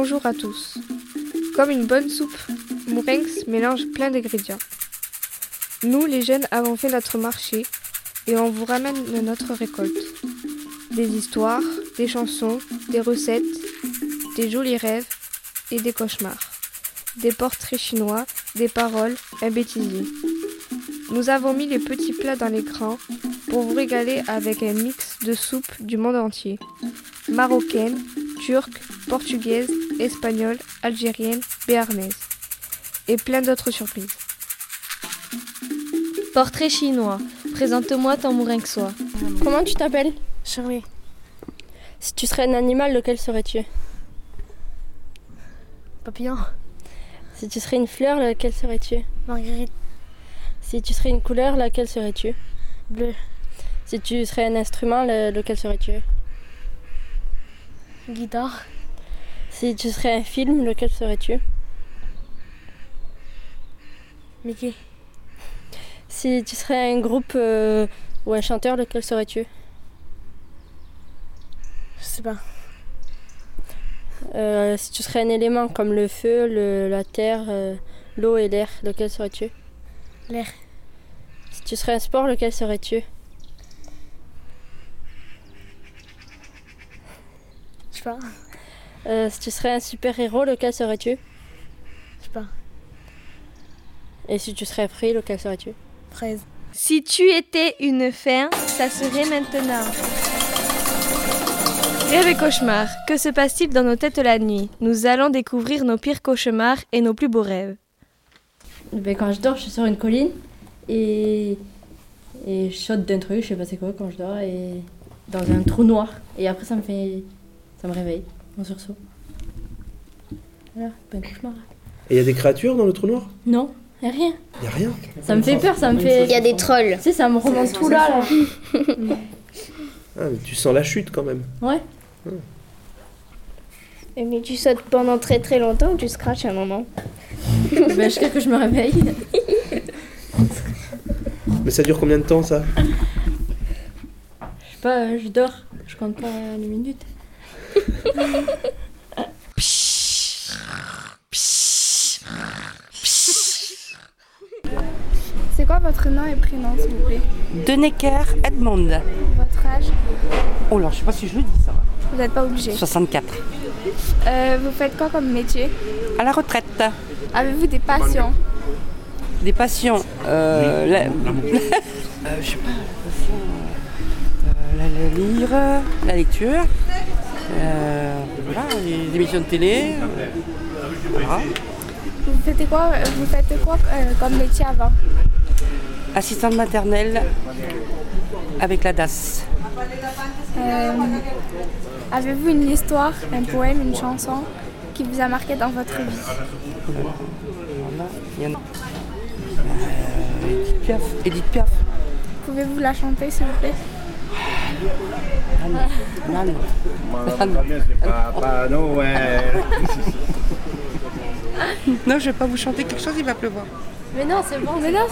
bonjour à tous. Comme une bonne soupe, Mourenx mélange plein d'ingrédients. Nous, les jeunes, avons fait notre marché et on vous ramène notre récolte. Des histoires, des chansons, des recettes, des jolis rêves et des cauchemars. Des portraits chinois, des paroles, un bêtisier. Nous avons mis les petits plats dans l'écran pour vous régaler avec un mix de soupes du monde entier. Marocaine, turque, portugaise, espagnole, algérienne, béarnaise. Et plein d'autres surprises. Portrait chinois. Présente-moi ton mourinxois. Comment tu t'appelles? Charlie. Si tu serais un animal, lequel serais-tu? Papillon. Si tu serais une fleur, laquelle serais-tu? Marguerite. Si tu serais une couleur, laquelle serais-tu? Bleu. Si tu serais un instrument, le- lequel serais-tu? Guitare. Si tu serais un film, lequel serais-tu Mickey. Si tu serais un groupe euh, ou un chanteur, lequel serais-tu Je sais pas. Euh, Si tu serais un élément comme le feu, le- la terre, euh, l'eau et l'air, lequel serais-tu L'air. Si tu serais un sport, lequel serais-tu Je sais pas. Euh, Si tu serais un super-héros, lequel serais-tu? Je sais pas. Et si tu serais un fruit, lequel serais-tu? Fraise. Si tu étais une fin, ça serait maintenant. Rêve et cauchemar, que se passe-t-il dans nos têtes la nuit? Nous allons découvrir nos pires cauchemars et nos plus beaux rêves. Ben, quand je dors, je suis sur une colline et, et je saute d'un truc, je sais pas c'est quoi quand je dors, et dans un trou noir. Et après, ça me fait. Ça me réveille, en sursaut. Voilà, ben cauchemar. Et il y a des créatures dans le trou noir? Non, y a rien. Il y a rien. Ça me fait peur, ça me fait. Il y a des trolls. Tu sais, ça me remonte tout là, là. Ah, mais tu sens la chute quand même. Ouais. Mais tu sautes pendant très très longtemps ou tu scratches un moment? Ben, jusqu'à que je me réveille. Mais ça dure combien de temps ça? Je sais pas, je dors, je compte pas les minutes. C'est quoi votre nom et prénom, s'il vous plaît Denecker Edmond. Votre âge Oh là, je sais pas si je le dis ça. Vous n'êtes pas obligé. 64. Euh, vous faites quoi comme métier À la retraite. Avez-vous des passions Des passions. Euh, la... Euh, je sais pas. passion, euh, la, la lire, la lecture. Euh, voilà, les émissions de télé. euh, voilà. Vous faites quoi, vous faites quoi euh, comme métier avant Assistante maternelle avec la DAS. Euh, Avez-vous une histoire, un poème, une chanson qui vous a marqué dans votre vie Voilà, il y en a. Euh, Edith Piaf. Edith Piaf. Pouvez-vous la chanter, s'il vous plaît? Nan. Papa Noël. Non, je vais pas vous chanter quelque chose, il va pleuvoir. Mais non, c'est bon, Mais non,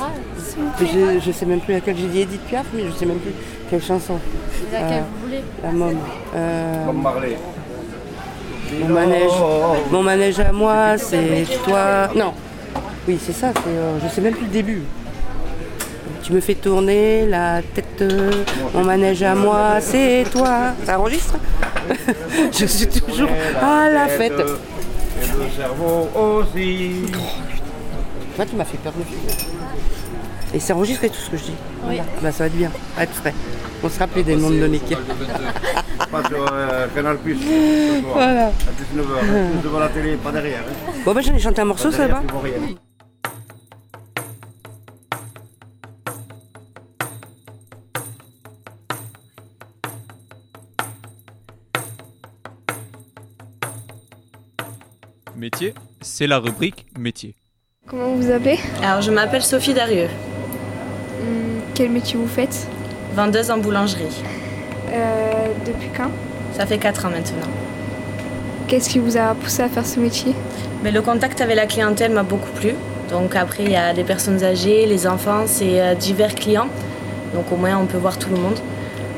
Je, je sais même plus laquelle j'ai dit Edith Piaf, mais je sais même plus quelle chanson. laquelle Euh, vous voulez. La môme. Euh, Comme Marley. mon manège. Mon manège à moi, c'est toi. Non. Oui, c'est ça. c'est, euh, je sais même plus le début. Tu me fais tourner la tête. Mon manège à moi, c'est toi. Ça enregistre Je suis toujours à la fête. Et le cerveau aussi. Toi, tu m'as fait peur de. Et c'est enregistré tout ce que je dis. Oui. Bah, ça va être bien. À être frais. On se rappelait des noms de Nick. Pas sur euh, Canal Plus. Voilà. À 19h. Tous devant la télé, pas derrière. hein. Bon, bah, j'en ai chanté un morceau, ça va Métier, c'est la rubrique métier. Comment vous vous appelez? Alors, je m'appelle Sophie Darieux, Hum, Quel métier vous faites? Vendeuse en boulangerie. Euh, Depuis quand? Ça fait 4 ans maintenant. Qu'est-ce qui vous a poussé à faire ce métier? Mais le contact avec la clientèle m'a beaucoup plu. Donc après, il y a les personnes âgées, les enfants, c'est euh, divers clients. Donc au moins, on peut voir tout le monde.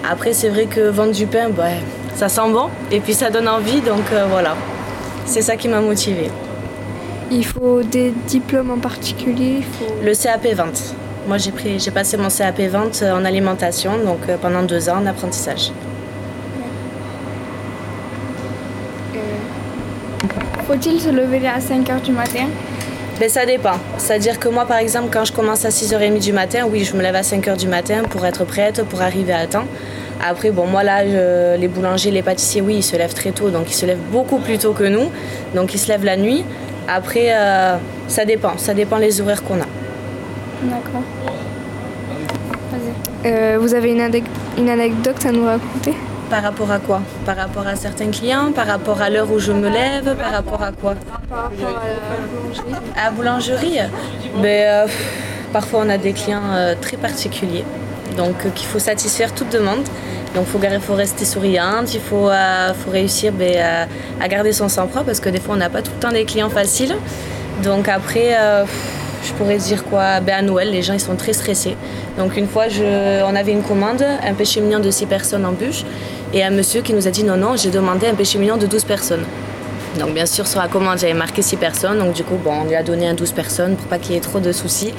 Après, c'est vrai que vendre du pain, bah, ça sent bon et puis ça donne envie. Donc euh, voilà, C'est ça qui m'a motivée. Il faut des diplômes en particulier faut... Le CAP vente. Moi, j'ai pris, j'ai passé mon CAP vente en alimentation, donc euh, pendant deux ans d'apprentissage. Faut-il se lever à 5h du matin? Ben, ça dépend. C'est-à-dire que moi, par exemple, quand je commence à 6h30 du matin, oui, je me lève à 5h du matin pour être prête, pour arriver à temps. Après, bon, moi là, je- les boulangers, les pâtissiers, oui, ils se lèvent très tôt, donc ils se lèvent beaucoup plus tôt que nous. Donc ils se lèvent la nuit. Après, euh, ça dépend. Ça dépend les horaires qu'on a. D'accord. Euh, vous avez une, anec- une anecdote à nous raconter? Par rapport à quoi? Par rapport à certains clients? Par rapport à l'heure où je me lève? Par rapport à quoi? Par rapport à la boulangerie. À la boulangerie? Ben, euh, Parfois, on a des clients euh, très particuliers. Donc, euh, qu'il faut satisfaire toute demande. Donc, il faut, rester souriante. Il faut, euh, réussir ben, à, garder son sang-froid parce que des fois, on n'a pas tout le temps des clients faciles. Donc, après, euh, je pourrais dire quoi? Ben, À Noël, les gens ils sont très stressés. Donc, une fois, on avait une commande, un péché mignon de 6 personnes en bûche. Et un monsieur qui nous a dit non, non, j'ai demandé un péché mignon de 12 personnes. Donc bien sûr sur la commande j'avais marqué 6 personnes, donc du coup on lui a donné un 12 personnes pour pas qu'il y ait trop de soucis.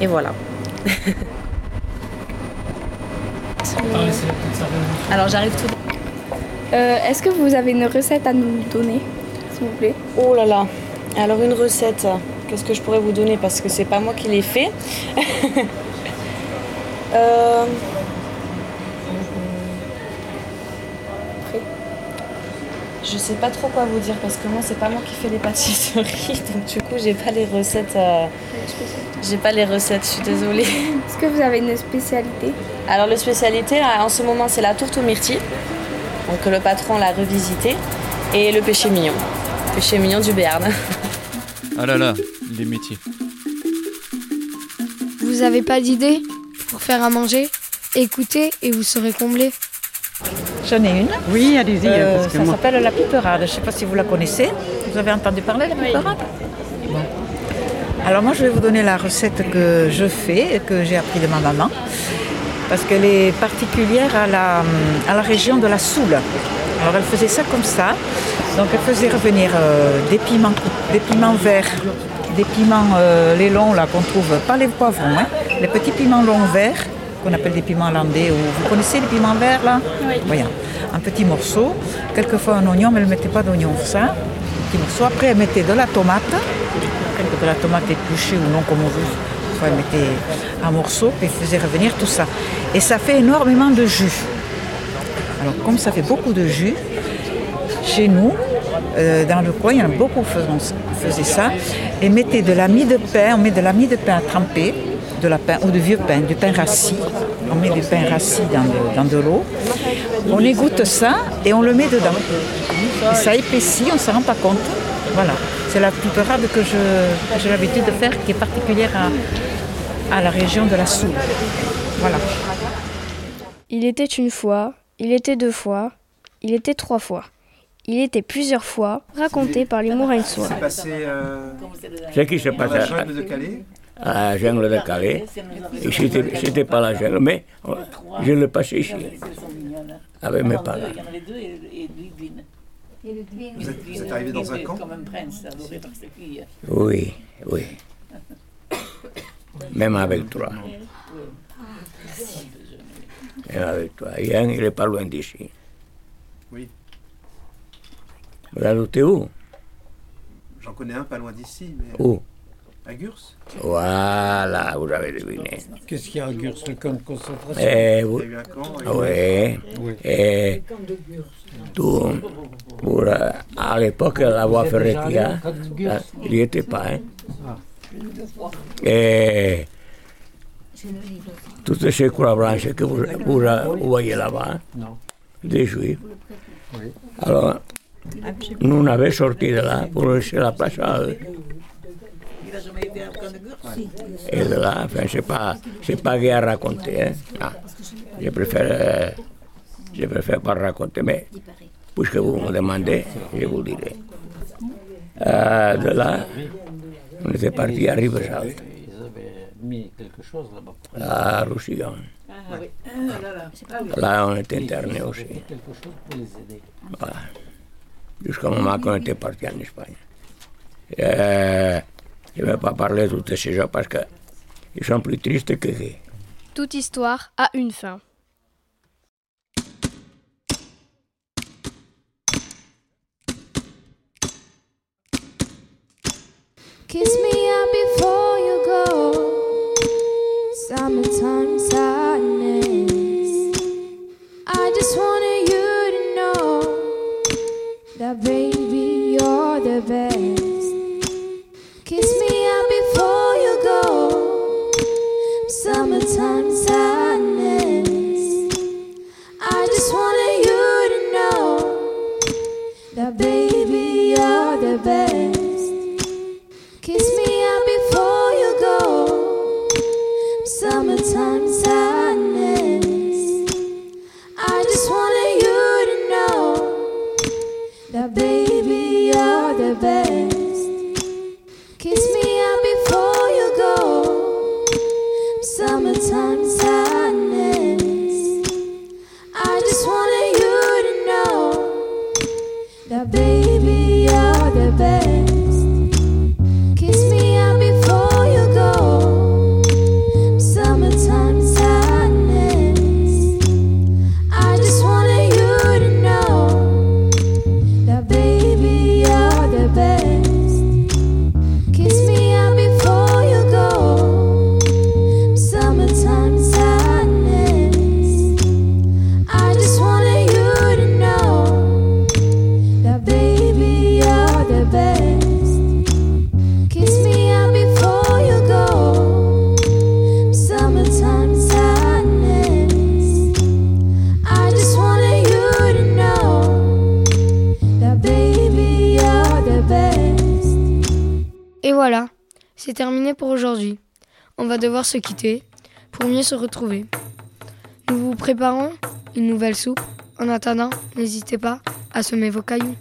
Et voilà. Alors j'arrive tout. Euh, Est-ce que vous avez une recette à nous donner, s'il vous plaît? Oh là là. Alors une recette, qu'est-ce que je pourrais vous donner? Parce que c'est pas moi qui l'ai fait. Euh, Je sais pas trop quoi vous dire parce que moi c'est pas moi qui fais les pâtisseries donc du coup j'ai pas les recettes. euh, J'ai pas les recettes, je suis désolée. Est-ce que vous avez une spécialité? Alors le spécialité là, en ce moment c'est la tourte aux myrtilles. Donc le patron l'a revisité. Et le péché mignon. Péché mignon du Béarn. Ah là là, les métiers. Vous avez pas d'idée? Pour faire à manger Écoutez et vous serez comblés. J'en ai une. Oui, allez-y. Euh, ça moi- s'appelle la piperade. Je ne sais pas si vous la connaissez. Vous avez entendu parler de la piperade Bon. Alors moi, je vais vous donner la recette que je fais et que j'ai appris de ma maman. Parce qu'elle est particulière à la, à la région de la Soule. Alors elle faisait ça comme ça. Donc elle faisait revenir euh, des piments, des piments verts, des piments euh, les longs là qu'on trouve, pas les poivrons, hein, les petits piments longs verts qu'on appelle des piments landais. Ou, vous connaissez les piments verts là? Oui. Voilà, un petit morceau, quelquefois un oignon, mais elle ne mettait pas d'oignon, ça. Un petit morceau. Après, elle mettait de la tomate, de la tomate épluchée ou non, comme on veut. Parfois, elle mettait un morceau, puis elle faisait revenir tout ça. Et ça fait énormément de jus. Alors, comme ça fait beaucoup de jus, chez nous, euh, dans le coin, il y en a beaucoup qui faisaient- faisaient ça. Et mettaient de la mie de pain, on met de la mie de pain à tremper, de la pain, ou de vieux pain, du pain rassis. On met du pain rassis dans de, dans de l'eau. On égoutte ça et on le met dedans. Et ça épaissit, on ne s'en rend pas compte. Voilà. C'est la piperade que j'ai l'habitude de faire, qui est particulière à, à la région de la Soule. Voilà. Il était une fois, il était deux fois, il était trois fois. Il était plusieurs fois, raconté par les mourins de soie. C'est passé. euh, Ce qui se passe la à, jungle de Calais à la jungle de Calais, et c'était c'était pas la jungle, mais je le passais ici, avec mes parents. Vous êtes, vous êtes arrivé dans un camp? Oui, oui. Même avec toi. Même avec toi. Yann, il n'est pas loin d'ici. Oui. Vous habitez où? J'en connais un pas loin d'ici. Mais... Où? À Gurs Voilà, vous avez deviné. Qu'est-ce qu'il y a à Gurs, le camp de concentration Eh, vous- Oui. Oui. Et tout, pour, euh, à l'époque, la voie Gurs hein, il n'y était pas. Hein. Ah. Et toutes ces couleurs blanches que vous, vous, vous voyez là-bas, hein, Non. des juifs. Oui. Alors, nous on avait sorti de là pour laisser la place à eux. Et de là, enfin, c'est pas, c'est pas gai à raconter. Hein. Non. Je préfère, euh, je préfère pas raconter, mais puisque vous me demandez, je vous dirai. Euh, de là, on était parti à Rivesaltes, mis quelque chose là-bas. Roussillon. Là, on est interné aussi. Voilà. jusqu'au moment qu'on était parti en Espagne. Euh, je ne vais pas parler de tous ces gens parce qu'ils sont plus tristes que gays. Toute histoire a une fin. Kiss me up before you go. Summertime sadness. I just wanted you to know that baby you're Summertime sadness. Et voilà, c'est terminé pour aujourd'hui. On va devoir se quitter pour mieux se retrouver. Nous vous préparons une nouvelle soupe. En attendant, n'hésitez pas à semer vos cailloux.